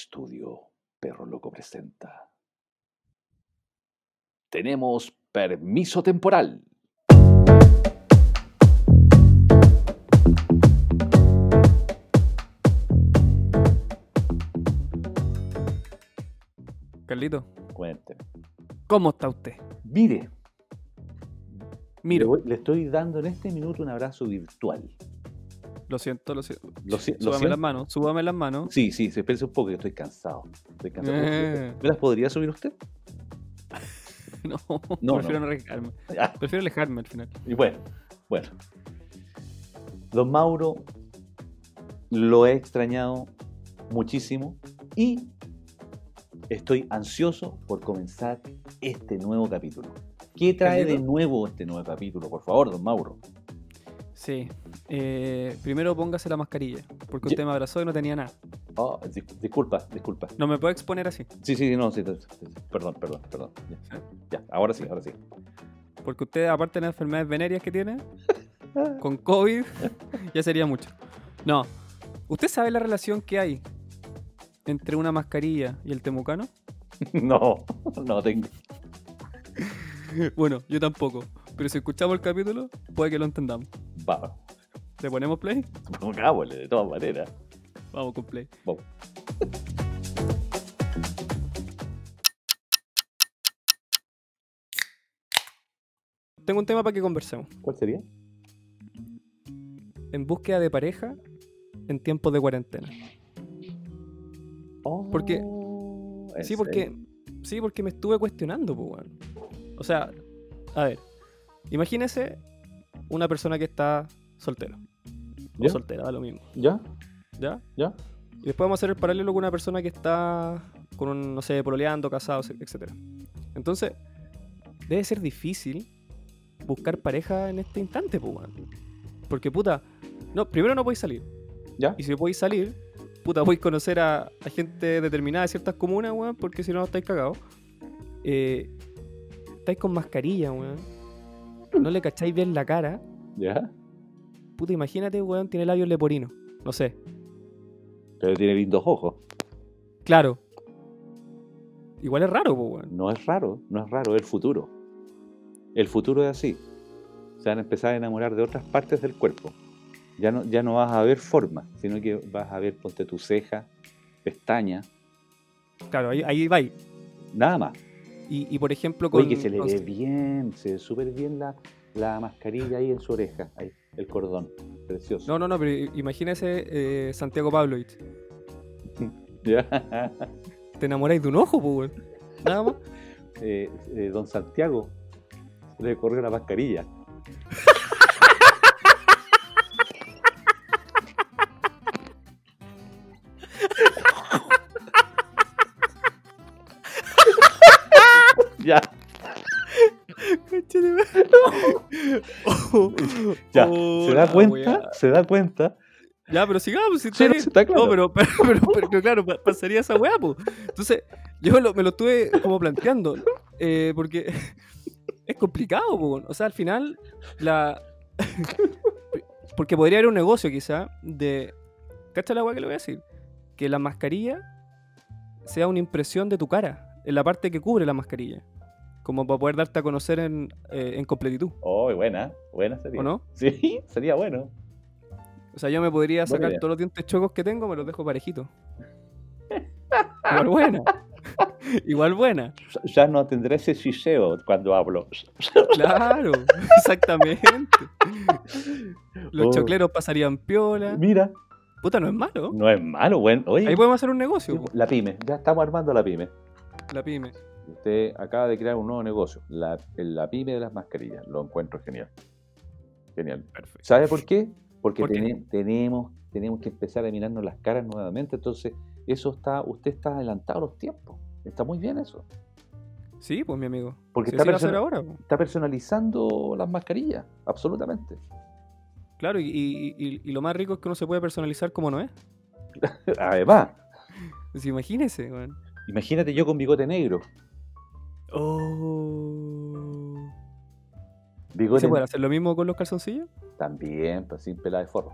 estudio, Perro Loco presenta. Tenemos permiso temporal. Carlito, Cuénteme. ¿cómo está usted? Mire, le, voy- le estoy dando en este minuto un abrazo virtual. Lo siento, lo siento. Lo si- lo súbame siento. las manos, súbame las manos. Sí, sí, se espérese un poco, que estoy cansado. Estoy cansado. Eh. ¿Me las podría subir usted? No, No, prefiero no. arriesgarme. Ah, Prefiero alejarme al final. Y bueno, bueno. Don Mauro, lo he extrañado muchísimo y estoy ansioso por comenzar este nuevo capítulo. ¿Qué trae de nuevo este nuevo capítulo? Por favor, don Mauro. Sí. Eh, primero póngase la mascarilla, porque usted me abrazó y no tenía nada. Oh, dis- disculpa, disculpa. No me puede exponer así, Sí, sí, no, sí, perdón, perdón, perdón. Ya, ya, ahora sí, ahora sí. porque usted, aparte de las enfermedades venéreas que tiene, con COVID, ya sería mucho. No. ¿Usted sabe la relación que hay entre una mascarilla y el temucano? No, no tengo. Bueno, yo tampoco. Pero si escuchamos el capítulo, puede que lo entendamos. Va, ¿Le ponemos play? pongámosle de todas maneras. Vamos con play. Vamos. Tengo un tema para que conversemos. ¿Cuál sería? En búsqueda de pareja en tiempos de cuarentena. Porque- Oh, ¿en Sí, porque. serio? Sí, porque me estuve cuestionando, pues, weón. O sea, a ver. Imagínese una persona que está soltero. O ¿Ya? soltera, da lo mismo. ¿Ya? ¿Ya? ¿Ya? Y después vamos a hacer el paralelo con una persona que está con un, no sé, pololeando, casado, etc. Entonces, debe ser difícil buscar pareja en este instante, pues, weón. Porque, puta, no, primero no podéis salir. ¿Ya? Y si podéis salir, puta, podéis conocer a, a gente determinada de ciertas comunas, weón, porque si no, estáis cagados. Eh, estáis con mascarilla, weón. No le cacháis bien la cara. ¿Ya? Puta, imagínate, weón, tiene labios leporinos. No sé. Pero tiene lindos ojos. Claro. Igual es raro, pues, weón. No es raro, no es raro, es el futuro. El futuro es así. Se van a empezar a enamorar de otras partes del cuerpo. Ya no, ya no vas a ver forma, sino que vas a ver, ponte tu ceja, pestaña, Claro, ahí, ahí va. ahí. nada más. Y, y, por ejemplo, con. Oye, que se le ve bien, se ve súper bien la, la mascarilla ahí en su oreja, ahí, el cordón, precioso. No, no, no, pero imagínese eh, Santiago Pavlovich. ¿Ya? Te enamoráis de un ojo, pues. Nada más. Eh, eh, don Santiago, se le corrió la mascarilla. Ya. ¿Se da cuenta? ¿Se da cuenta? Ya, pero sigamos. Si Sí, no, está está claro. No, pero, pero, pero, pero- pero claro, pa- pasaría esa weá, pues. Entonces, yo lo- me lo estuve como planteando. eh, porque es complicado, pues. O sea, al final, la. porque podría haber un negocio, quizá, de. ¿Cacha la weá que le voy a decir? Que la mascarilla sea una impresión de tu cara, en la parte que cubre la mascarilla. Como para poder darte a conocer en, eh, en completitud, Oh, buena, buena sería. ¿o no? Sí, sería bueno. O sea, yo me podría sacar idea. todos los dientes chocos que tengo, me los dejo parejitos. Igual buena. Igual buena. Ya no tendré ese siseo cuando hablo. Claro, exactamente. Los Oh. chocleros pasarían piola. Mira, Puta, no es malo. no es malo, bueno. Oye, Ahí podemos hacer un negocio. la pyme, ya estamos armando la pyme. La pyme. Usted acaba de crear un nuevo negocio, la, la pyme de las mascarillas. Lo encuentro genial. Genial. Perfecto. ¿Sabe por qué? Porque ¿Por qué? tene- tenemos, tenemos que empezar a mirarnos las caras nuevamente. Entonces, eso está, usted está adelantado a los tiempos. Está muy bien eso. Sí, pues mi amigo. Porque Si está, persona- ahora. po. está personalizando las mascarillas. Absolutamente. Claro, y, y- y- y lo más rico es que uno se puede personalizar como no es. Además, Pues imagínese, weón. imagínate yo con bigote negro. Oh. Bigote ¿Se puede hacer lo mismo con los calzoncillos? También, pues sin pela de forro.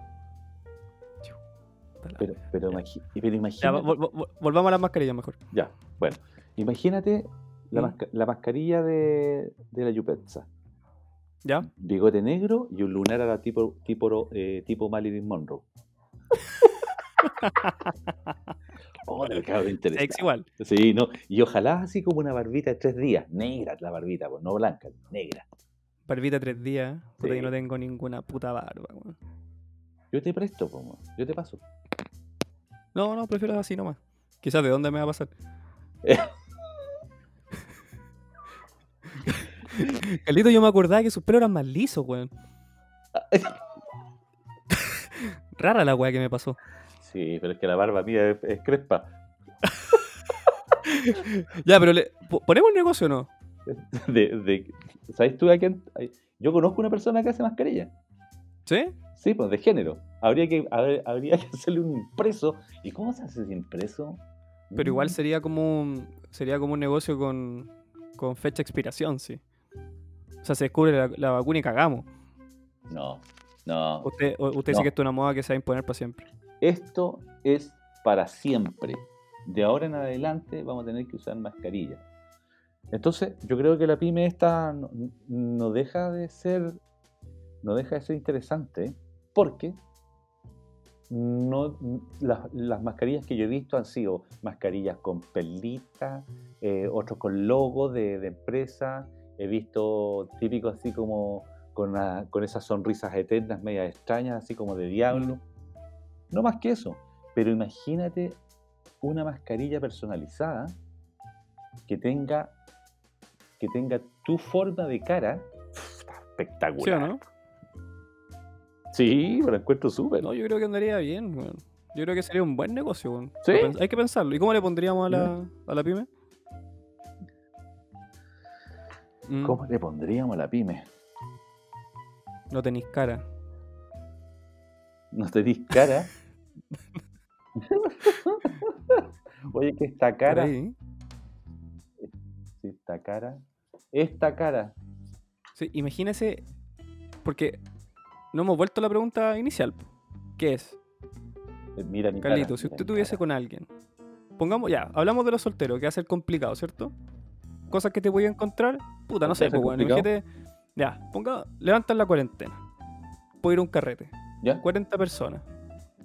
Pero, pero, imagi- pero imagínate. vol- vol- vol- volvamos a las mascarillas mejor. Ya, bueno. Imagínate la, ¿Mm? masca- la mascarilla de, de la Yupetza. ¿Ya? Bigote negro y un lunar a la tipo, tipo, eh, tipo Marilyn Monroe. oh, interesante. Igual. Sí, no. Y ojalá así como una barbita de tres días. Negra la barbita, pues, no blanca, negra. Barbita tres días. Puta, Sí. yo no tengo ninguna puta barba, weón. Yo te presto, po, yo te paso. No, no, prefiero así nomás. Quizás de dónde me va a pasar. Carlito, yo me acordaba que sus pelos eran más lisos, weón. Rara la weá que me pasó. Sí, pero es que la barba mía es, es crespa. Ya, pero le, ¿ponemos negocio o no? De, de, ¿Sabes tú a quién? Yo conozco una persona que hace mascarilla. ¿Sí? Sí, pues de género. Habría que, haber- habría que hacerle un impreso. ¿Y cómo se hace ese impreso? Pero igual Mm, sería como un, sería como un negocio con, con fecha de expiración, sí. O sea, se descubre la, la vacuna y cagamos. No, no. Usted, usted No. dice que esto es una moda que se va a imponer para siempre. Esto es para siempre. De ahora en adelante vamos a tener que usar mascarilla. Entonces, yo creo que la pyme esta no, deja de ser no deja de ser interesante porque no, las, las mascarillas que yo he visto han sido mascarillas con perlitas, eh, otros con logo de, de empresa, he visto típicos así como con, con esas sonrisas eternas, medias extrañas, así como de diablo. No más que eso. Pero imagínate una mascarilla personalizada que tenga que tenga tu forma de cara. Está ¿Sí espectacular. no? Sí, me lo encuentro súper. No, yo creo que andaría bien, weón. Yo creo que sería un buen negocio, weón. ¿Sí? Hay que pensarlo. ¿Y cómo le pondríamos a la, a la pyme? Mm, ¿Cómo le pondríamos a la pyme? No tenéis cara. ¿No tenéis cara? Oye, que esta cara. esta cara. Esta cara. Sí, imagínese, porque no hemos vuelto a la pregunta inicial. ¿Qué es? eh, Mira mi Carlito, cara. si usted tuviese cara. con alguien, pongamos, ya, hablamos de los solteros, que va a ser complicado, ¿cierto? Cosas que te voy a encontrar, puta, no ¿Por qué sé, pues bueno, imagínate, ya, ponga, levantan la cuarentena, puedo ir a un carrete, ¿Ya? 40 personas,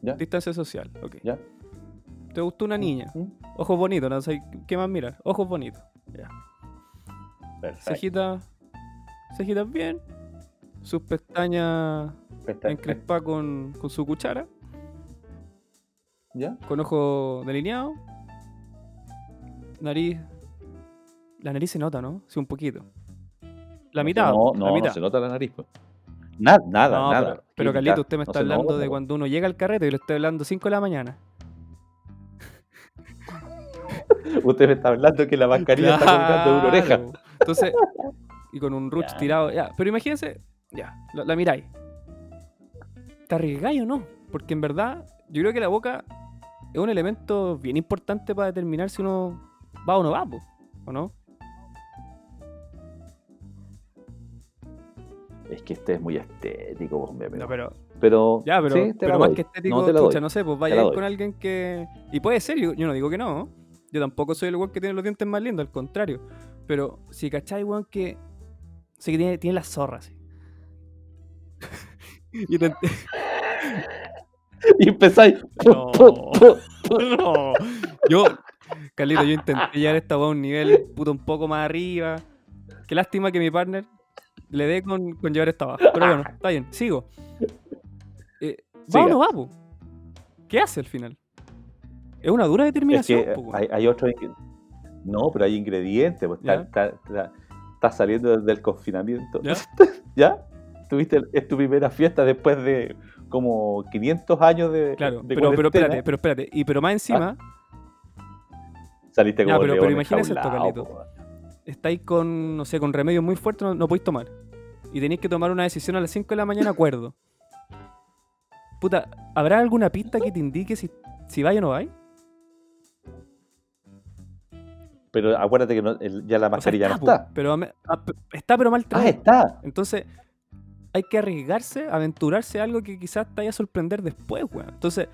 ¿Ya? distancia social, ok. ¿Ya? Te gustó una niña, ¿Mm? ojos bonitos, no sé qué más mirar, ojos bonitos, ya. Cejitas, cejitas bien, sus pestañas encrespadas con, con su cuchara, ¿Ya? con ojo delineado, nariz. La nariz se nota, ¿no? Sí, un poquito. La mitad, No, la no, mitad. no se nota la nariz. pues. Nada, nada, No, nada. pero, pero ¿Qué Carlito, usted me está hablando de cuando uno llega al carrete y lo estoy hablando 5 de la mañana. Usted me está hablando que la mascarilla está colgando de una oreja. Entonces, y con un ruch tirado, ya. Pero imagínense, ya, la, la miráis. ¿Te arriesgáis o no? Porque en verdad, yo creo que la boca es un elemento bien importante para determinar si uno va o no va, po, ¿o no? Es que este es muy estético, hombre. No, Pero, pero, pero, ya, pero, sí, pero más doy. que estético, No doy. no sé, pues vaya con alguien que. Y puede ser, yo, yo no digo que no. Yo tampoco soy el weón que tiene los dientes más lindos, al contrario. Pero si cachai, weón, que. Sé que tiene, tiene las zorras, sí. y te, Y empezáis. No. No. Yo, Carlito, yo intenté llevar esta weá a un nivel puto un poco más arriba. Qué lástima que mi partner le dé con, con llevar esta abajo. Pero bueno, está bien, sigo. Eh, ¿Va o no va, po? ¿Qué hace al final? Es una dura Es determinación, que weón. hay, hay otro. No, pero hay ingredientes. Pues, Ya. está, está- está- está saliendo del confinamiento. ¿Ya? ¿Ya? Tuviste es tu primera fiesta después de como 500 años de. Claro, de pero, pero espérate, pero espérate. Y pero más encima, Saliste Ya, como pero- león pero imagínese esto, Carlito. po. Estáis con, no sé, con remedios muy fuertes, no, no podéis tomar. Y tenéis que tomar una decisión a las 5 de la mañana, acuerdo. Puta, ¿habrá alguna pista que te indique si, si vais o no vais? Pero acuérdate que no- el- ya la mascarilla no po, está. Pero, ah, p- está, pero mal Ah, traída. está. Entonces, hay que arriesgarse, aventurarse a algo que quizás te vaya a sorprender después, weón. Entonces,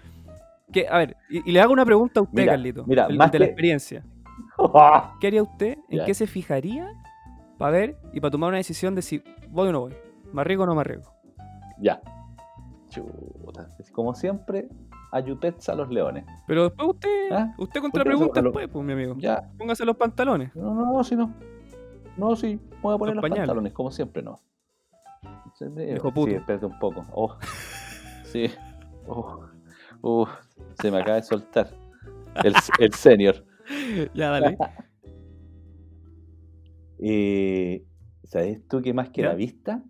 Que, a ver, y, y le hago una pregunta a usted, Mira, Carlito. mira, el- más de la que- experiencia. ¿Qué haría usted? ¿En qué se fijaría para ver y para tomar una decisión de si voy o no voy? ¿Me arriesgo o no me arriesgo? Ya. Chuta. Como siempre, ayupets a los leones. Pero después usted, ¿Ah? usted ¿Por contra qué pregunta eso? después, pues, mi amigo. Ya. Póngase los pantalones. No, no, no, si no. No, sí, voy a poner Los los, pantalones, como siempre, no. Viejo puto. Sí, espérate un poco. Oh. Sí. Oh. Uh, se me acaba de soltar. El, el senior. ya, dale. Eh, ¿Sabes tú que más que ¿Ya? la vista?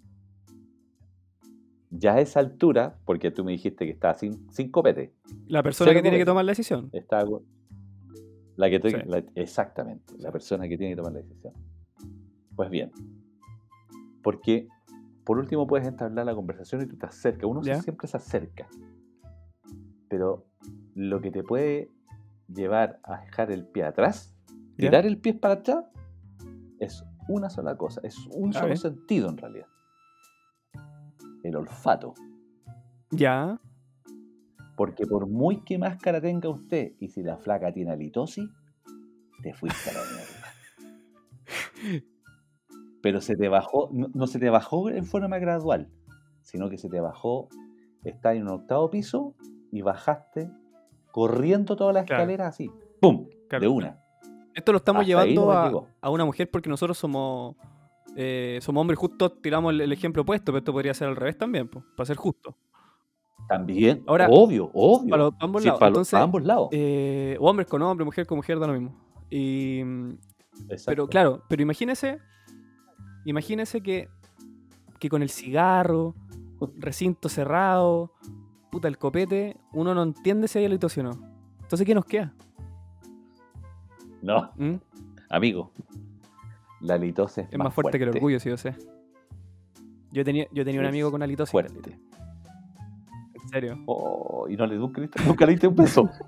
Ya a esa altura, porque tú me dijiste que estaba sin, sin copete. La persona que tiene que tomar la decisión. Está la que tú- Sí. la- exactamente, la persona que tiene que tomar la decisión. Pues bien, porque por último puedes entablar la conversación y tú te acercas. Uno Ya. siempre se acerca, pero lo que te puede llevar a dejar el pie atrás, Ya. tirar el pie para atrás, es una sola cosa, es un A solo ver. sentido en realidad. El olfato. Ya. Porque por muy que máscara tenga usted, y si la flaca tiene halitosis, te fuiste a la mierda. Pero se te bajó, no, no se te bajó en forma gradual, sino que se te bajó, está en un octavo piso y bajaste corriendo toda la Claro. escalera así, ¡pum! Claro. De una. Esto lo estamos Hasta llevando a, a una mujer porque nosotros somos eh, somos hombres justos, tiramos el, el ejemplo opuesto, pero esto podría ser al revés también, po, para ser justo. También, Ahora, obvio, obvio. Para los- ambos Sí, lados. para Entonces, ambos lados. eh, o hombres con hombre, mujer con mujer, da lo mismo. Y, Exacto. pero claro, pero imagínese, imagínese que, que con el cigarro, recinto cerrado, puta el copete, uno no entiende si hay halitosis o no. Entonces, ¿qué nos queda? No, ¿Mm? amigo. La halitosis es, Es más fuerte, que el orgullo, sí, yo sé. Yo tenía, yo tenía un amigo con halitosis. Fuerte. En serio. Oh, y no le nunca, nunca le diste un beso.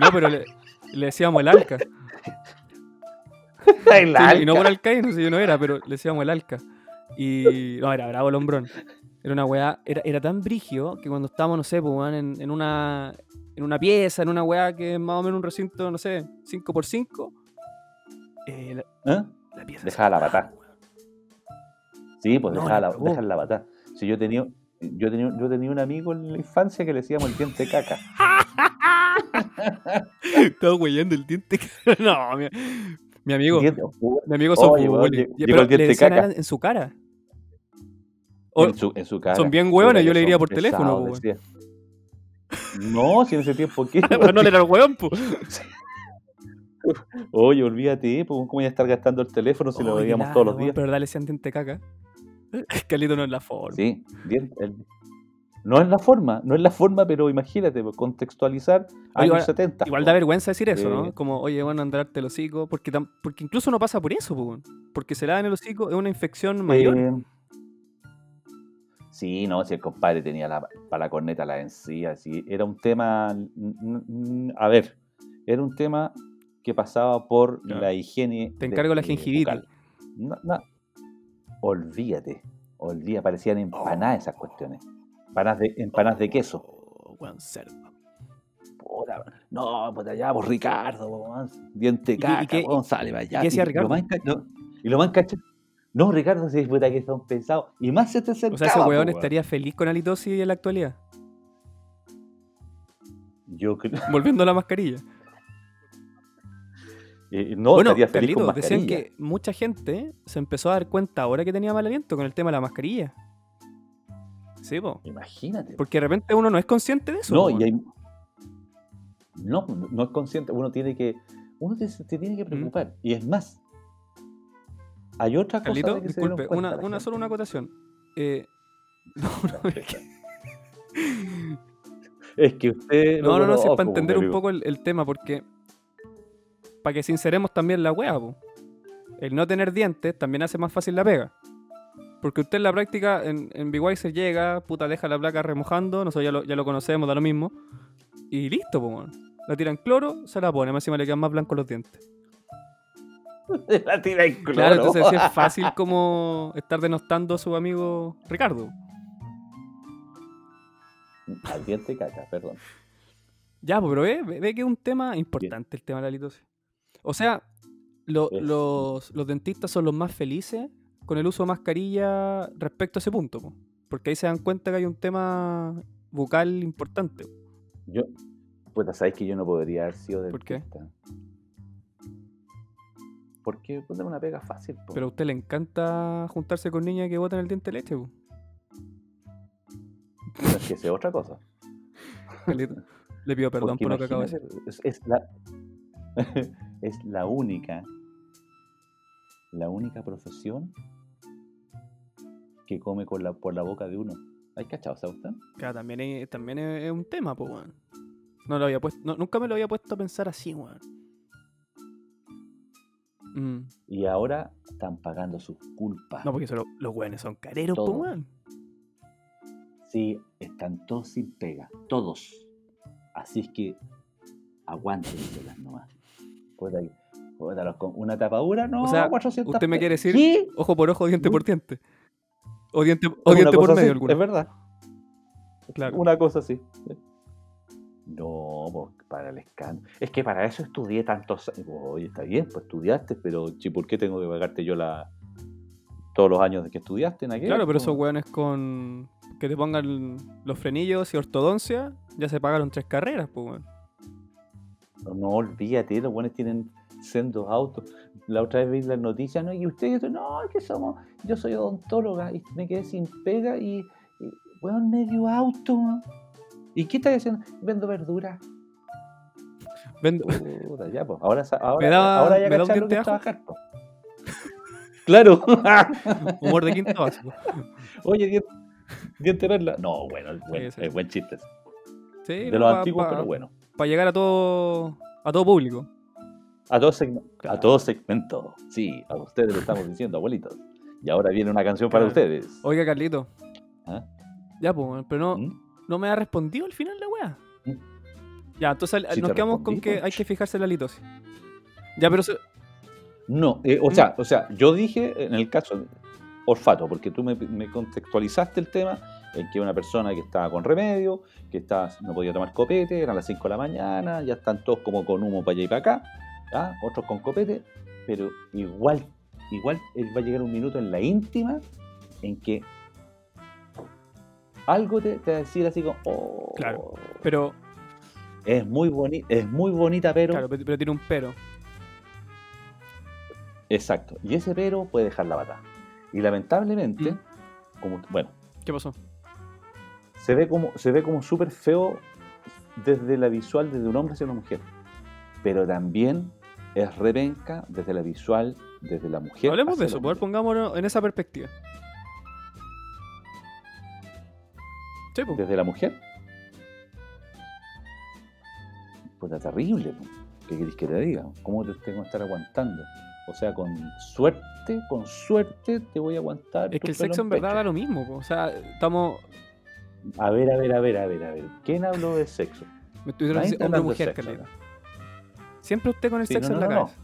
No, pero le, le decíamos el alca. El Sí, y no alca. por alcaíno, si yo no era, pero le decíamos el alca. Y no, era bravo el hombrón. Era una weá, era, era tan brigio que cuando estábamos, no sé, pues, en, en una en una pieza, en una weá que es más o menos un recinto, no sé, 5x5, eh, la, ¿Eh? la pieza Dejaba la patada. Sí, pues No, dejaba la cagó. dejar la patada. Si yo tenía, yo tenía, yo tenía un amigo en la infancia que le decíamos el diente caca. Estaba weyando el diente. no, mi, mi amigo, mi amigo son Oye, llegó el diente caca. en su cara. O- en, su, en su cara. son bien hueones, yo le diría por teléfono, decía. No, si en ese tiempo qué. Para no leer al weón, po. Oye, olvídate, pues, ¿cómo voy a estar gastando el teléfono si lo veíamos nada, todos los días? Pero dale ese diente caca. Calito no es la forma. Sí, bien, el- no es la forma, no es la forma, pero imagínate, pues, contextualizar años igual- 70. Igual po. da vergüenza decir eso, Eh. ¿no? Como, oye, bueno, andarte el hocico. Porque, tam- porque incluso no pasa por eso, po, weón. Porque se la da en el hocico, es una infección mayor. Eh, sí, no, si el compadre tenía la, para la corneta la encía, sí, era un tema, a ver, era un tema que pasaba por la higiene. Te encargo la de- gingivitis. bucal. No, no, olvídate, olvídate, parecían empanadas esas cuestiones. Empanadas de, empanadas de queso. Oh. Puta, no, puta, ya, pues Ricardo, diente ¿Y y caca, para allá. qué hacía Y Ricardo? Lo más no, y lo más encacha- No, Ricardo, si puta que son pesados. Y más se te acercaba. O sea, ese weón estaría feliz con halitosis en la actualidad. Yo creo. Volviendo a la mascarilla. eh, no, bueno, estaría feliz con decían que mucha gente se empezó a dar cuenta ahora que tenía mal aliento con el tema de la mascarilla. Sí, po. Imagínate. Porque de repente uno no es consciente de eso. No, po, y hay. No, no es consciente. Uno tiene que. Uno te, te tiene que preocupar. Y es más. Hay otra cosa. Carlito, que disculpe, una, una solo una acotación. Eh, no, no, es que- Es que usted. no, no, no, si es para entender un poco el, el tema, porque para que sinceremos también la wea, po. el no tener dientes también hace más fácil la pega. Porque usted en la práctica, en, en se llega, puta, deja la placa remojando, nosotros ya lo, ya lo conocemos, da lo mismo, y listo, po. La tira en cloro, se la pone, más encima le quedan más blancos los dientes. La tira en cloro. Claro, entonces sí es fácil como estar denostando a su amigo Ricardo. Al diente caca, perdón. Ya, pues, pero ve, ve- que es un tema importante el tema de la litosis. O sea, lo- los, los dentistas son los más felices con el uso de mascarilla respecto a ese punto, po. porque ahí se dan cuenta que hay un tema bucal importante. Yo, puta, sabes que yo no podría haber sido ¿Por qué? Porque puta, es una pega fácil. po. Pero a usted le encanta juntarse con niñas que botan el diente de leche. po. Es que sea otra cosa. Le pido perdón Porque por lo que acabo de decir. Es, es la, es la única, la única profesión que come con la, por la boca de uno. ¿Hay cachado, sabe usted? Claro, también es, también es, es un tema, pues, weón. No lo había puesto, no, nunca me lo había puesto a pensar así, weón. Mm, Y ahora están pagando sus culpas. No, porque eso lo- los weones son careros, Todo. weón. Sí, están todos sin pega, todos. Así es que aguántenselas nomás. Puta, puta, con una tapadura, no, O sea, 400 usted me quiere decir- ¿Qué? Ojo por ojo, diente Mm. por diente. O diente, o diente por medio así, alguno. Es verdad. Claro. Una cosa así. No, pues, para el escándalo. Es que para eso estudié tantos años. Oye, está bien, pues estudiaste, pero ¿por qué tengo que pagarte yo la todos los años de que estudiaste en aquel? Claro, pero esos weones con que te pongan los frenillos y ortodoncia, ya se pagaron tres carreras, pues, weón. No, olvídate, los buenos tienen sendos autos. La otra vez vi las noticias, ¿no? Y ustedes, no, que somos, yo soy odontóloga y me quedé sin pega y, y weón, medio auto. ¿Y qué estás haciendo? Vendo verduras. Vendo- Puta, ya, pues. Ahora, ¿Me da- ahora ya me da un lo que trabajar. Claro. humor de quinto básico. Oye, diente, perla. No, bueno, es buen, Sí, sí. es buen chiste. Sí, De los pa- antiguos, pa- pero bueno. Para llegar a todo, a todo público. A todo, segmento, Claro. a todo segmento. Sí, a ustedes le estamos diciendo, abuelitos. Y ahora viene una canción para Claro. ustedes. Oiga, Carlito. ¿Ah? Ya, pues, pero no, ¿Mm? No me ha respondido al final la weá. ¿Mm? Ya, entonces Sí nos quedamos con que hay que fijarse en la litosis. Ya, pero se- No, eh, o, ¿Mm? sea, o sea, yo dije en el caso olfato, porque tú me, me contextualizaste el tema en que una persona que estaba con remedio, que estaba, no podía tomar copete, eran las 5 de la mañana, ya están todos como con humo para allá y para acá, ¿ah? otros con copete, pero igual, igual él va a llegar un minuto en la íntima en que algo te, te va a decir así como, oh, Claro. pero, es muy bonita, es muy bonita, pero claro, pero, pero tiene un pero. Exacto. Y ese pero puede dejar la bata. Y lamentablemente, Mm. como, bueno, ¿Qué pasó? se ve como, se ve como súper feo desde la visual desde un hombre hacia una mujer. Pero también es repenca desde la visual desde la mujer. Hablemos de eso, pues, pongámonos en esa perspectiva. Sí, pues. Desde la mujer. Puta, terrible. po. ¿Qué querés que te diga? ¿Cómo te tengo que estar aguantando? O sea, con suerte, con suerte te voy a aguantar. Es que el sexo en verdad da lo mismo, pues. o sea, estamos. A ver, a ver, a ver, a ver, a ver. ¿Quién habló de sexo? Me Nadie está hombre de mujer, acá. Siempre usted con el Sí, sexo no, en no, la no, cabeza.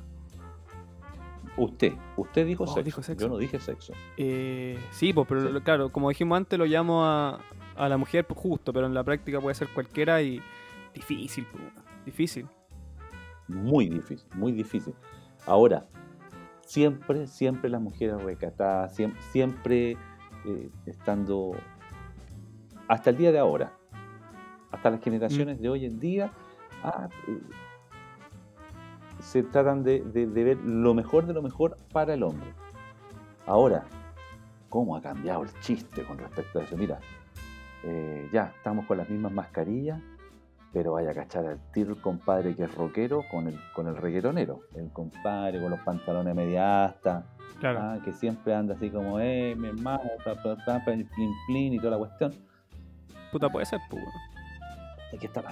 Usted, usted dijo Oh, sexo. dijo sexo. Yo no dije sexo. Eh, sí, pues, pero Sí. claro, como dijimos antes, lo llamo a, a la mujer pues, justo, pero en la práctica puede ser cualquiera y difícil, pues, difícil. Muy difícil, muy difícil. Ahora, siempre, siempre las mujeres recatadas, siempre, siempre eh, estando, hasta el día de ahora, hasta las generaciones de hoy en día, ah, eh, se tratan de, de- de ver lo mejor de lo mejor para el hombre. Ahora, ¿cómo ha cambiado el chiste con respecto a eso? Mira, eh, ya estamos con las mismas mascarillas, pero vaya a cachar al tiro el compadre que es rockero con el, con el reggaetonero. El compadre con los pantalones media asta, Claro. ah, que siempre anda así como, eh, mi hermano, pa, pa, pa, plin, plin y toda la cuestión. Puta, puede ser, pues. ¿Qué está,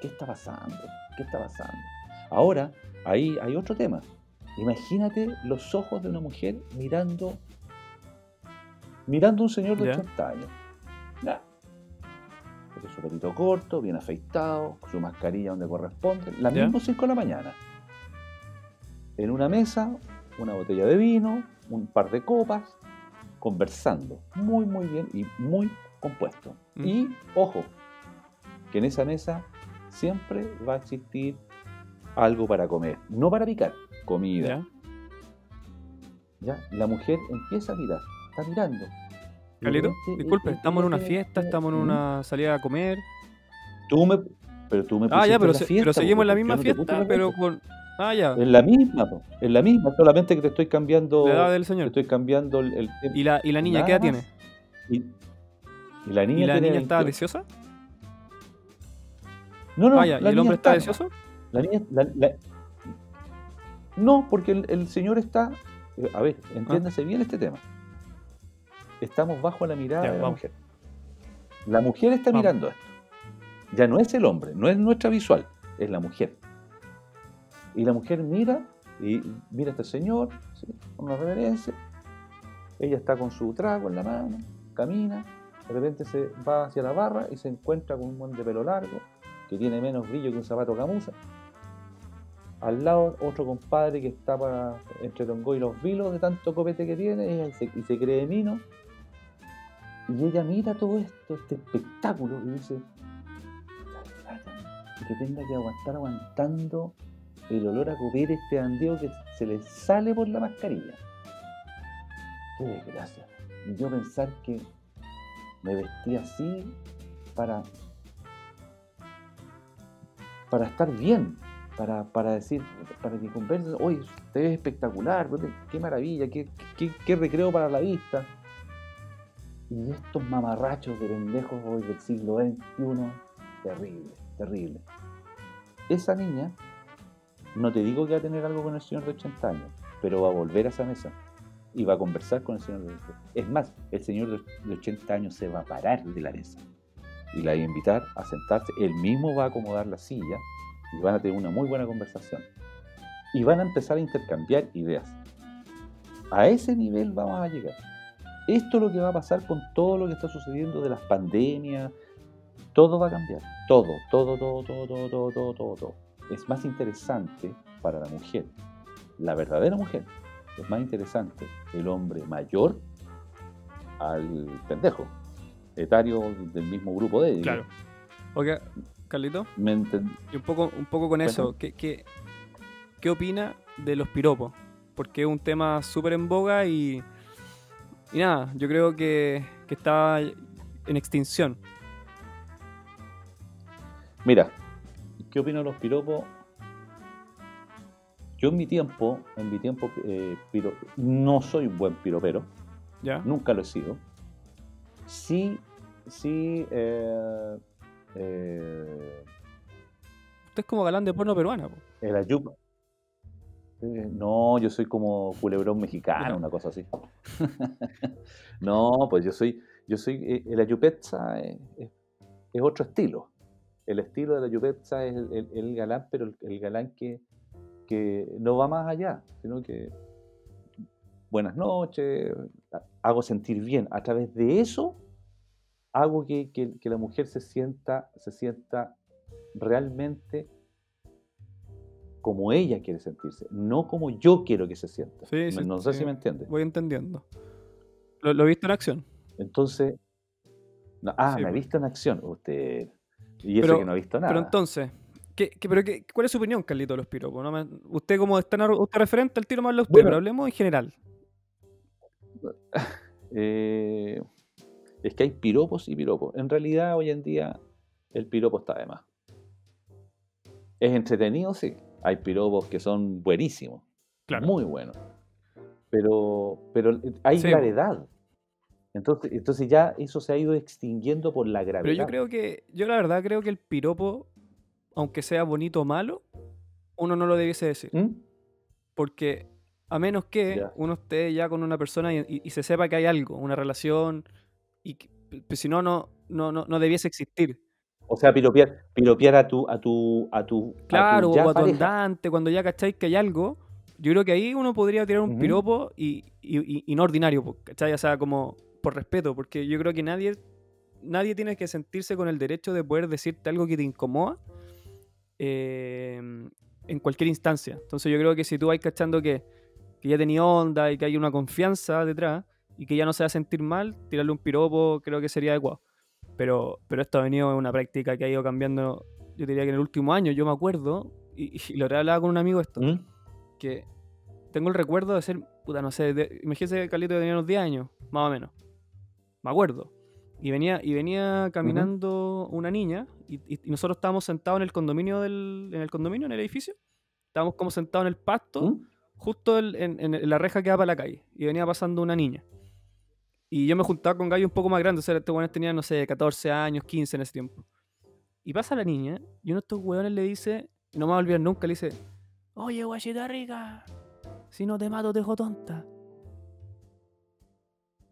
¿Qué está pasando? ¿Qué está pasando? Ahora, ahí hay otro tema. Imagínate los ojos de una mujer mirando mirando a un señor de Ya. 80 años. Su pelito corto, bien afeitado, con su mascarilla donde corresponde, las Ya. mismas 5 de la mañana. En una mesa, una botella de vino, un par de copas, conversando. Muy, muy bien y muy compuesto. Mm. Y, ojo, que en esa mesa siempre va a existir algo para comer. No para picar, comida. ¿Ya? ¿ya? La mujer empieza a mirar, está mirando. Carlito, disculpe, estamos en una fiesta, estamos en una salida a comer. Tú me, pero tú me Ah, ya, pero, la se- fiesta, pero po, seguimos en la misma no te fiesta, pero con. Ah, ya. Es la misma, po, es la misma, solamente que te estoy cambiando, La edad del te señor. estoy cambiando el, el ¿Y la, y la niña qué edad tiene? Y, y la niña ¿Y la tiene niña está 28. deseosa? No, no, Ah, ya. ¿Y el hombre está nomás. deseoso? La niña, la- la- No, porque el, el señor está. eh, A ver, entiéndase bien este tema. Estamos bajo la mirada Ya, de la vamos. mujer. La mujer está Vamos. mirando esto. Ya no es el hombre, no es nuestra visual, es la mujer. Y la mujer mira y mira a este señor, ¿sí? con una reverencia. Ella está con su trago en la mano, camina, de repente se va hacia la barra y se encuentra con un buen de pelo largo, que tiene menos brillo que un zapato gamuza. Al lado otro compadre que está para, entre Tongo y los vilos de tanto copete que tiene y se, y se cree mino. Y ella mira todo esto, este espectáculo, y dice, que tenga que aguantar aguantando el olor a copete, este andeo que se le sale por la mascarilla. Qué desgracia. Y yo pensar que me vestí así para para estar bien, para, para decir, para que conversen, oye, te ves espectacular, qué maravilla, qué, qué, qué recreo para la vista. Y estos mamarrachos de pendejos hoy del siglo XXI, terrible, terrible. Esa niña, no te digo que va a tener algo con el señor de 80 años, pero va a volver a esa mesa y va a conversar con el señor de Es más, el señor de 80 años se va a parar de la mesa y la va a invitar a sentarse. Él mismo va a acomodar la silla y van a tener una muy buena conversación. Y van a empezar a intercambiar ideas. A ese nivel vamos a llegar. Esto es lo que va a pasar con todo lo que está sucediendo de las pandemias. Todo va a cambiar. Todo, todo, todo, todo, todo, todo, todo, todo. todo. Es más interesante para la mujer, la verdadera mujer. Es más interesante el hombre mayor al pendejo, etario del mismo grupo de ellos. Claro. Okay. Carlito. Y un poco, un poco con eso, ¿qué, qué, qué opina de los piropos? Porque es un tema súper en boga y y nada, yo creo que, que está en extinción. Mira, ¿qué opino de los piropos? Yo en mi tiempo, en mi tiempo, eh, piro- no soy un buen piropero, ¿Ya? nunca lo he sido. Sí, sí, eh, eh, Usted es como galán de porno peruana. po. el ayup. eh, no, yo soy como culebrón mexicano, una cosa así. no, pues yo soy, yo soy, eh, el ayupetza es, otro estilo. El estilo de la ayupetza es el, galán, pero el, galán que, que no va más allá, sino que buenas noches, ha- hago sentir bien. A través de eso hago que, que- que la mujer se sienta, se sienta realmente como ella quiere sentirse, no como yo quiero que se sienta. Sí, sí, no sé sí. si me entiendes. Voy entendiendo. ¿Lo, lo viste en acción? Entonces, no- ah, me ha pues. visto en acción usted. Y eso Pero- que no ha visto nada. Pero entonces, ¿qué, qué- pero qué- ¿cuál es su opinión, Carlito, de los piropos? No me- usted como está en- usted referente al tiro más habla usted, Bueno. pero hablemos en general. Eh, es que hay piropos y piropos. En realidad, hoy en día, el piropo está de más. Es entretenido, sí. Hay piropos que son buenísimos, Claro. muy buenos. Pero, pero hay Sí, gravedad. Entonces, entonces ya eso se ha ido extinguiendo por la gravedad. Pero yo creo que, yo la verdad creo que el piropo, aunque sea bonito o malo, uno no lo debiese decir. ¿Mm? Porque a menos que Ya. uno esté ya con una persona y, y- y se sepa que hay algo, una relación, y si no, no, no, no, no debiese existir. O sea, piropear, piropear a tu, a tu, a tu, a tu Claro, o a tu andante, cuando ya cacháis que hay algo, yo creo que ahí uno podría tirar un piropo y, y- y- y no ordinario, po, ¿cachai? O sea, como por respeto, porque yo creo que nadie, nadie tiene que sentirse con el derecho de poder decirte algo que te incomoda eh, en cualquier instancia. Entonces yo creo que si tú vas cachando que, que ya tenía onda y que hay una confianza detrás y que ya no se va a sentir mal, tirarle un piropo creo que sería adecuado. Pero, pero esto ha venido en una práctica que ha ido cambiando yo diría que en el último año, yo me acuerdo, y, y lo hablaba con un amigo esto, ¿Mm? que tengo el recuerdo de ser, puta, no sé, de, imagínese que Carlito tenía unos 10 años, más o menos. Me acuerdo. Y venía, y venía caminando una niña, y, y- y nosotros estábamos sentados en el condominio del, en el condominio, en el edificio. Estábamos como sentados en el pasto, ¿Mm? justo el- en, en la reja que da para la calle. Y venía pasando una niña. Y yo me juntaba con gallos un poco más grandes. O sea, estos weones tenían, no sé, 14 años, 15 en ese tiempo. Y pasa la niña, y uno de estos weones le dice, no me va a olvidar nunca, le dice, Oye, guachita rica, si no te mato te dejo tonta.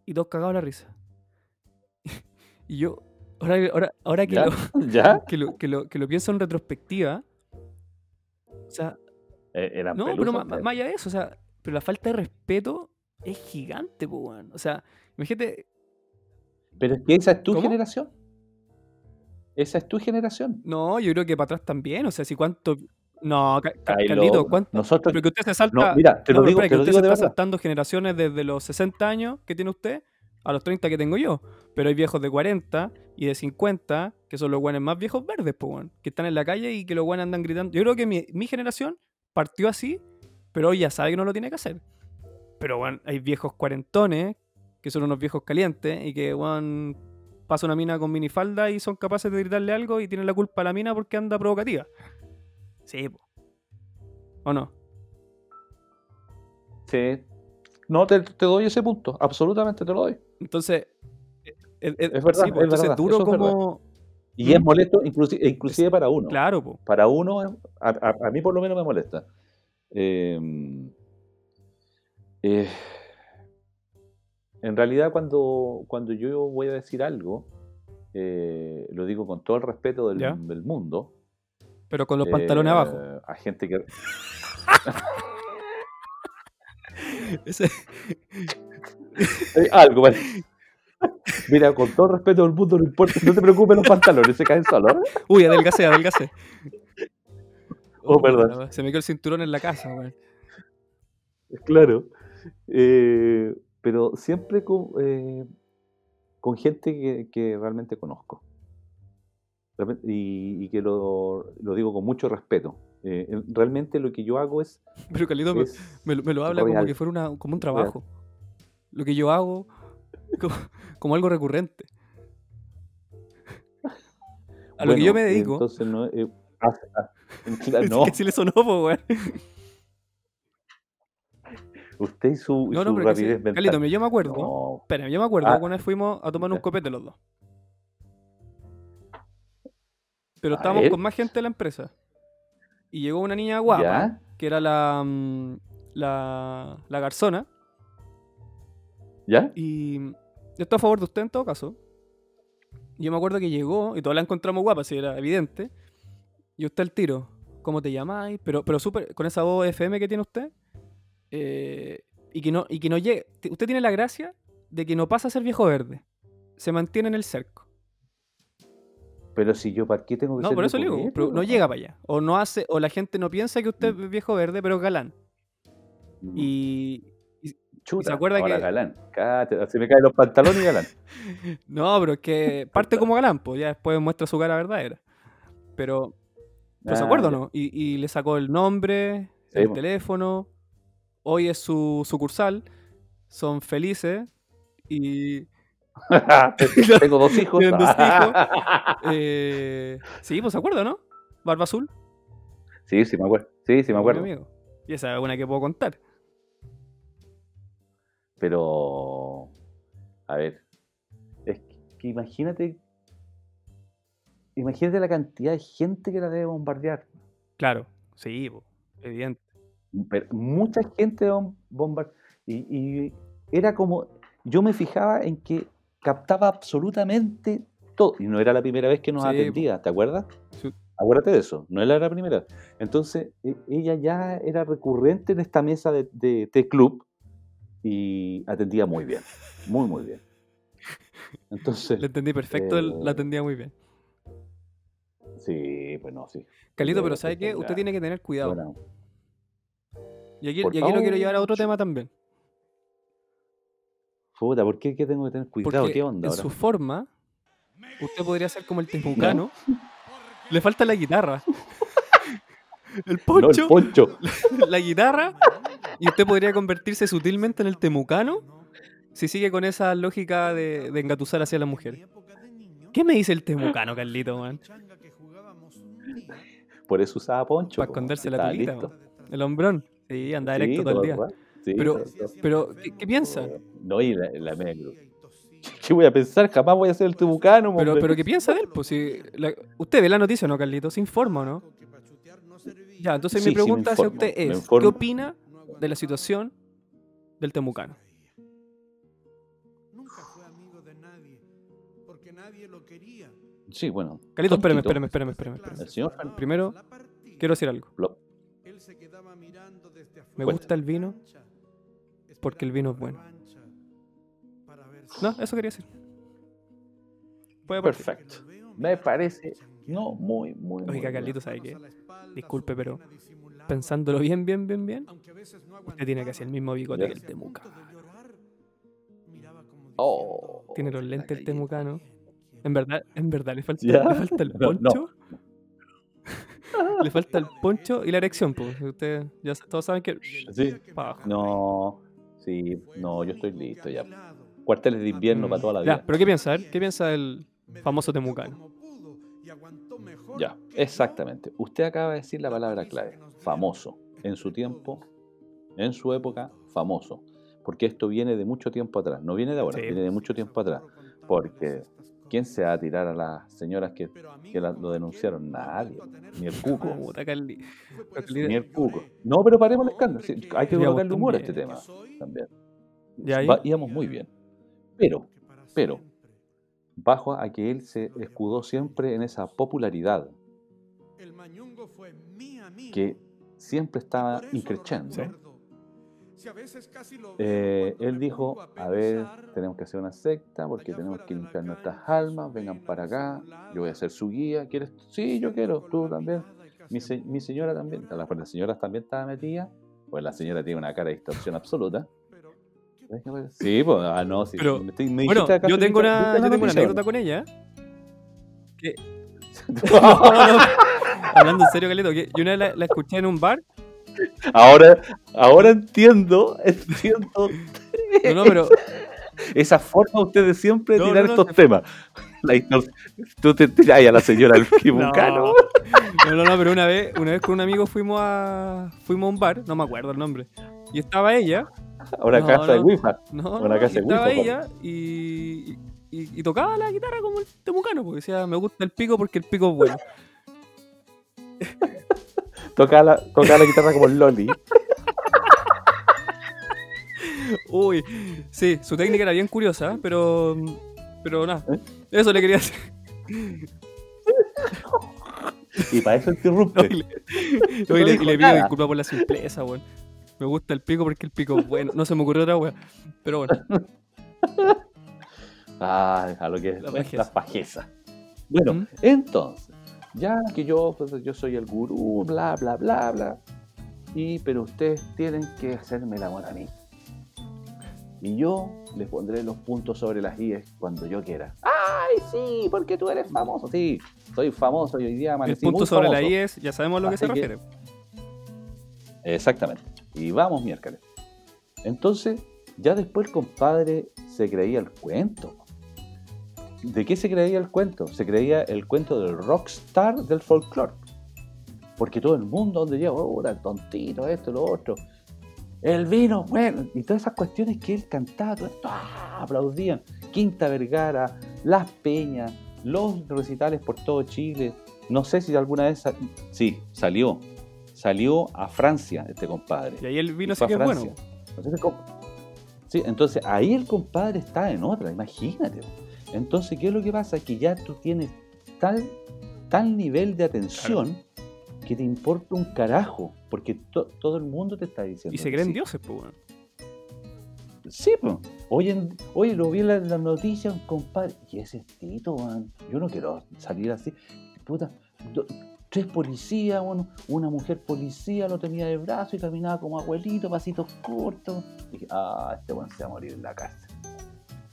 Y todos cagados la risa. y yo, ahora, ahora, ahora que, ¿Ya? lo, ¿Ya? que, lo, que, lo, que lo pienso en retrospectiva, o sea, Eh, no, pero pelusos, más, pues. allá de eso, o sea, pero la falta de respeto es gigante, pues, weón. O sea, imagínate, Pero es que esa es tu ¿Cómo? generación. Esa es tu generación. no, yo creo que para atrás también, o sea, si cuánto. No, Carlito, ¿cuánto? nosotros- Pero que usted se salta. No, mira, te lo digo, espera, te lo que digo usted de se está verdad. saltando generaciones desde los 60 años que tiene usted a los 30 que tengo yo. Pero hay viejos de 40 y de 50 que son los buenos más viejos verdes, pues, que están en la calle y que los buenos andan gritando. Yo creo que mi, mi generación partió así, pero hoy ya sabe que no lo tiene que hacer. Pero, bueno, hay viejos cuarentones que son unos viejos calientes y que, weón, pasa una mina con minifalda y son capaces de gritarle algo y tienen la culpa a la mina porque anda provocativa. Sí, po. ¿O no? Sí. No, te, te doy ese punto. Absolutamente te lo doy. Entonces, eh, eh, eh, Es verdad, sí, po, es entonces verdad, duro verdad. como... Y es molesto inclusive, inclusive para uno. Claro, po. Para uno, a, a- a mí por lo menos me molesta. Eh, eh, en realidad cuando, cuando yo voy a decir algo, eh, lo digo con todo el respeto del, mundo. Pero con los eh, pantalones abajo. A gente que... Ese- algo, vale. Mira, con todo el respeto del mundo, no importa, no te preocupes los pantalones, se caen solos. Uy, adelgacé, adelgacé. Oh, perdón. Se me quedó el cinturón en la casa, weón. Claro. Eh, pero siempre con, eh, con gente que, que realmente conozco. Y, y que lo, lo digo con mucho respeto. Eh, en- realmente lo que yo hago es... Pero Carlito me, lo- me lo habla como que fuera una, como un trabajo. Lo que yo hago como, como algo recurrente. A lo que yo me dedico. Entonces no... ah, ah, claro, es no, que sí le sonó, weón. Usted y su, y No, no, su sí. rapidez mental. Carlito, mira, yo me acuerdo. No, Espera, yo me acuerdo Ah. vez fuimos a tomar un copete los dos. Pero A estábamos ver. con más gente de la empresa. Y llegó una niña guapa, ¿Ya? que era la, mm, la, la garzona. ¿Ya? Y yo estoy a favor de usted en todo caso. Yo me acuerdo que llegó y todos la encontramos guapa, si era evidente. Y usted al tiro, ¿cómo te llamáis? Pero, pero súper, con esa voz FM que tiene usted. Eh, y que no, y que no llegue. Usted tiene la gracia de que no pasa a ser viejo verde. Se mantiene en el cerco. Pero si yo, ¿para qué tengo que No, ser por eso le digo, pero no llega para allá. O no hace, o la gente no piensa que usted Mm. es viejo verde, pero es galán. Y, Chuta, acuerda ahora que- galán. Se me caen los pantalones y galán. No, pero es que parte como galán, pues ya después muestra su cara verdadera. Pero, pero ¿se Ah, acuerda o no? Y, y le sacó el nombre, Sí, el teléfono. Hoy es su sucursal. Son felices. Y. Tengo dos hijos. Dos hijos. eh, sí, pues se acuerda, ¿no? Barba azul. sí, sí me acuerdo. Sí, sí me acuerdo. amigo. Y esa es una que puedo contar. Pero, a ver, es que imagínate, imagínate la cantidad de gente que la debe bombardear. Claro, sí, evidente. Pero mucha gente bombardear. Y, y era como, yo me fijaba en que captaba absolutamente todo. Y no era la primera vez que nos Sí, atendía, ¿te acuerdas? Sí. Acuérdate de eso, no era la primera. Entonces, e- ella ya era recurrente en esta mesa de, de té club y atendía muy bien, muy, muy bien. Entonces, Le entendí perfecto, él la eh, atendía muy bien. sí, pues no, sí. Calito, de pero verdad ¿sabe qué? Usted tiene que tener cuidado. Y aquí, Por y aquí lo quiero llevar a otro tema también. Puta, ¿por qué, qué tengo que tener cuidado? Porque ¿Qué onda en ahora? su forma, usted podría ser como el temucano, Le falta la guitarra. El No, el poncho, la guitarra, y usted podría convertirse sutilmente en el temucano si sigue con esa lógica de, de engatusar hacia la mujer. ¿Qué me dice el temucano, Carlito, man? Por eso usaba poncho. Para esconderse la tulita. El hombrón. Sí, anda Sí, directo todo el día. rato. Sí, Pero, todo pero ¿qué, qué piensa? No, y la, la media cruz. ¿Qué voy a pensar? Jamás voy a ser el temucano, Pero, hombre. pero ¿qué piensa de él? Pues si la- usted ve la noticia, ¿no, Carlito? ¿Se informa o no? Ya, entonces Sí, mi pregunta hacia usted es, ¿qué opina de la situación del temucano? Sí, bueno. Carlito, espérame, espérame, espérame, espérame, espérame. El señor Fan- Primero, quiero decir algo. Lo- Me gusta el vino porque el vino es bueno. No, eso quería decir. Perfecto. Me parece no muy, muy. muy Oiga. Carlito, ¿sabe qué? Disculpe, pero pensándolo bien, bien, bien, bien, usted tiene casi el mismo bigote que el temucano. Oh. Tiene los lentes el temucano. En verdad, en verdad, le falta, le falta el No, no. le falta el poncho y la erección, pues. Ustedes ya todos saben que. Sí. No, sí, no, yo estoy listo ya. Cuarteles de invierno Mm, para toda la Ya, vida. pero ¿qué piensa? Ver, ¿Qué piensa del famoso temucano? Ya, exactamente. Usted acaba de decir la palabra clave. Famoso. En su tiempo, en su época, famoso. Porque esto viene de mucho tiempo atrás. No viene de ahora, Sí. viene de mucho tiempo atrás. Porque, ¿quién se va a tirar a las señoras que, que la- lo denunciaron? Nadie. Ni el cuco. Ni el cuco. No, pero paremos el escándalo. sí, hay que colocarle humor a este tema también. Va- íbamos muy bien. Pero, pero, bajo a que él se escudó siempre en esa popularidad que siempre estaba increchando. Eh, él dijo, a ver, tenemos que hacer una secta porque tenemos que limpiar nuestras almas, vengan para acá, yo voy a ser su guía, ¿quieres? Sí, yo quiero, tú también. Mi, se- mi señora también, la, la señora también estaba metida, pues la señora tiene una cara de distorsión absoluta. Sí, pues, ah, no, sí. Pero, me, estoy- me Bueno, acá, yo tengo ¿viste una, yo tengo una anécdota no? con ella. Que... No, no, hablando en serio, Calito, que yo una vez la, la escuché en un bar. Ahora, ahora entiendo, entiendo No, no, pero esa forma ustedes siempre de No, tirar no, no, estos temas. La tú te tiras a la señora Kibucano. No, no, no, pero una vez, una vez con un amigo fuimos a fuimos a un bar, no me acuerdo el nombre. Y estaba ella, a una casa de no. Wi-Fi. no, Una casa y de estaba Wifa, ella y, y, y tocaba la guitarra como el temucano, porque decía, me gusta el pico porque el pico es bueno. Tocaba la, tocaba la guitarra como el Loli. Uy, sí, su técnica era bien curiosa, pero pero nada, ¿Eh? eso le quería decir. Y para eso No, interrumpe. y le, no, y le- y dijo le pido disculpas por la simpleza, weón. Me gusta el pico porque el pico es bueno. No se me ocurrió otra weón. Pero bueno, Ah, a lo que es La la pajeza. pajeza. Bueno, ¿Mm? entonces, ya que yo, pues, yo soy el gurú, bla, bla, bla, bla. Y, pero ustedes tienen que hacerme el amor a mí. Y yo les pondré los puntos sobre las IES cuando yo quiera. ¡Ay, sí! Porque tú eres famoso. Sí, soy famoso y hoy día el amanecí punto muy sobre la famoso. IES, ya sabemos a lo que se Así que- refiere. Exactamente. Y vamos miércoles. Entonces, ya después el compadre se creía el cuento. ¿De qué se creía el cuento? Se creía el cuento del rockstar del folclore. Porque todo el mundo donde llega, oh, el tontito, esto, lo otro. El vino, bueno, y todas esas cuestiones que él cantaba, todo esto, ¡ah! aplaudían. Quinta Vergara, Las Peñas, los recitales por todo Chile. No sé si alguna vez, sa- sí, salió. Salió a Francia este compadre. Y ahí el vino sí que a es bueno. Francia. Entonces. Sí, entonces ahí el compadre está en otra, imagínate. Entonces, ¿qué es lo que pasa? Que ya tú tienes tal, tal nivel de atención que te importa un carajo, porque to- todo el mundo te está diciendo. Y se creen sí. dioses, pues, weón. Sí, pues. Hoy, en- hoy lo vi en la- las noticias, un compadre. Y ese Tito, man. Yo no quiero salir así. Puta. do- tres policías, bueno, una mujer policía lo tenía de brazo y caminaba como abuelito, pasitos cortos. Y dije, ah, este weón se va a morir en la cárcel.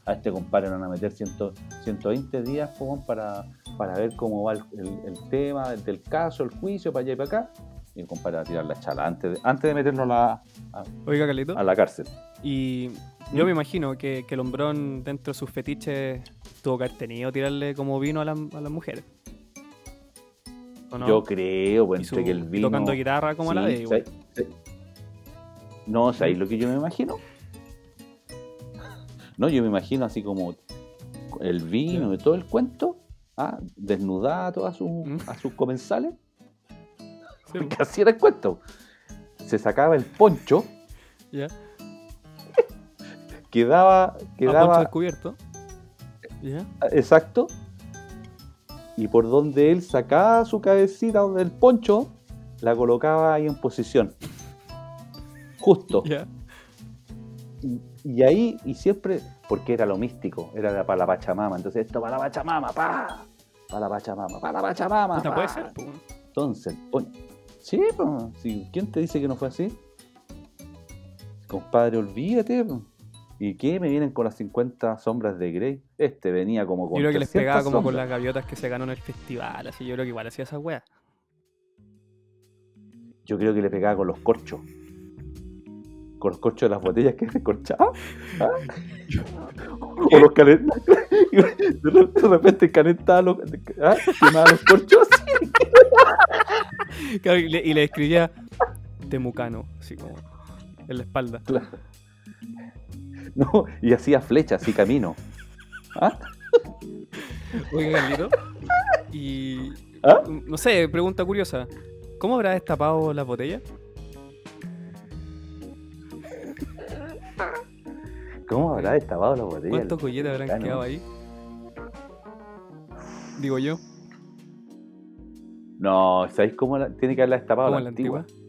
A este compadre le van a meter 100 120 días po, para, para ver cómo va el, el- el tema del, del caso, el juicio, para allá y para acá. Y el compadre va a tirar la chala antes de, antes de meterlo a la, Oiga, Carlito. a la cárcel. Y ¿Mm? yo me imagino que, que el hombrón, dentro de sus fetiches, tuvo que haber tenido tirarle como vino a, la- a las mujeres. ¿O no? Yo creo, pues, que el vino. tocando guitarra como la Sí, de igual. sí. No, ¿sabéis lo que yo me imagino? No, yo me imagino así como el vino y todo el cuento, ah, desnudada a todas sus, Mm. a sus comensales, Sí, que así era el cuento. Se sacaba el poncho, ya. quedaba, quedaba descubierto. Ya. exacto, y por donde él sacaba su cabecita del poncho, la colocaba ahí en posición. Justo. Ya. Y, ahí, y siempre, porque era lo místico, era la- para la Pachamama. Entonces, esto para la Pachamama, pa, para la Pachamama, para la Pachamama. Pa. puede ser. Entonces, pon- sí, sí, ¿quién te dice que no fue así? Compadre, olvídate. ¿Y qué? Me vienen con las 50 sombras de Grey. Este venía como con Yo creo que les 300 pegaba como con las gaviotas que se ganó en el festival. Así yo creo que igual hacía esa wea. Yo creo que le pegaba con los corchos. Corchos de las botellas que recorchaba. ¿ah? O los calentaba. De repente calentaba los, ¿ah? quemaba los corchos. Claro, y, le, y le escribía Temucano, así como en la espalda. Claro. No, y hacía flechas y camino. ¿Ah? Oiga, Carlito. Y. ¿Ah? No sé, pregunta curiosa. ¿Cómo habrá destapado las botellas? ¿Cómo habrá destapado la botella? ¿Cuántos colletes habrán quedado ahí? Digo yo. No, ¿sabéis cómo la- tiene que haberla destapado? ¿Cómo a la antigua. antigua?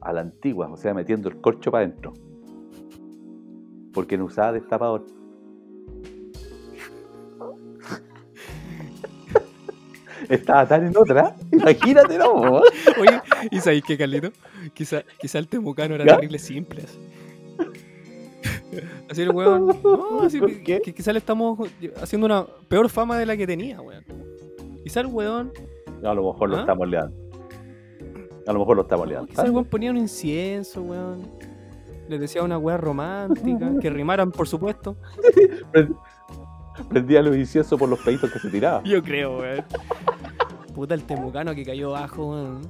A la antigua, o sea, metiendo el corcho para adentro. Porque no usaba destapador. Estaba tan en otra, imagínate, no. Oye, ¿y sabéis qué, Carlito? Quizá, quizá el temucano era ¿Ya? terrible simple. Así, así el weón. No, así ¿Por que, qué? que quizá le estamos haciendo una peor fama de la que tenía, weón. Quizá el weón. A lo mejor lo ¿Ah? estamos liando. A lo mejor lo estamos no, liando. quizá el weón ponía un incienso, weón. Les decía una weá romántica, que rimaran, por supuesto. Prend- Prendía los inciensos por los peditos que se tiraban. Yo creo, weón. Puta el temucano que cayó bajo, weón.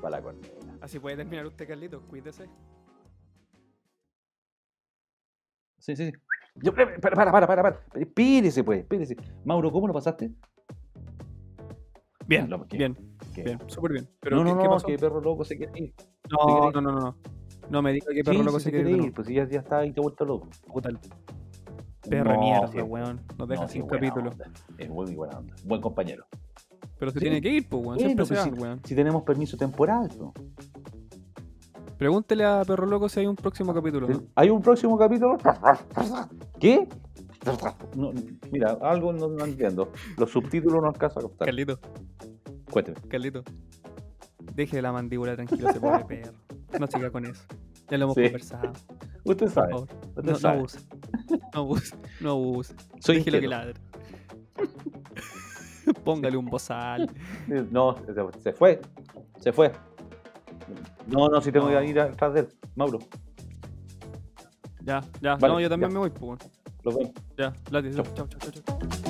Para la corneta. Así puede terminar usted, Carlito. Cuídese. Sí, sí, sí. Yo, para, para, para, para, para. Espírese, pues, espírese. Mauro, ¿cómo lo pasaste? Bien, No, ¿qué? bien, ¿Qué? bien, súper bien. Pero no, ¿qué, no, qué no, pasó? que perro loco se quiere ir. No, no, no, no, no. No me diga que perro Sí, loco sí se quiere ir, pues si ya, ya está ahí te vuelto loco. Puta el perro No, mierda, sí, weón. Nos deja sin capítulo. onda. Es muy buena onda. Buen compañero. Pero se Sí. tiene que ir, pues, weón. Siempre se pues van, sí. weón. Si tenemos permiso temporal, ¿no? Pregúntele a Perro Loco si hay un próximo capítulo. ¿no? ¿Hay un próximo capítulo? ¿Qué? No, mira, algo no, no entiendo. Los subtítulos no alcanzo a captar. Carlito, Cuénteme. Carlito. Deje la mandíbula tranquilo, ese pobre perro. No siga con eso. Ya lo hemos Sí. conversado. Usted Por sabe. favor. Usted No, no sabe. abuse. No abuse. No abuse. Soy Déjelo que ladre. Póngale un bozal. No, se- fue. Se fue. No, no, si tengo que ir atrás de él. Mauro, Ya, ya. Vale, no, yo también ya. me voy, pues. weón. lo vemos. Ya. Chau. Chao, chao, chao, chao.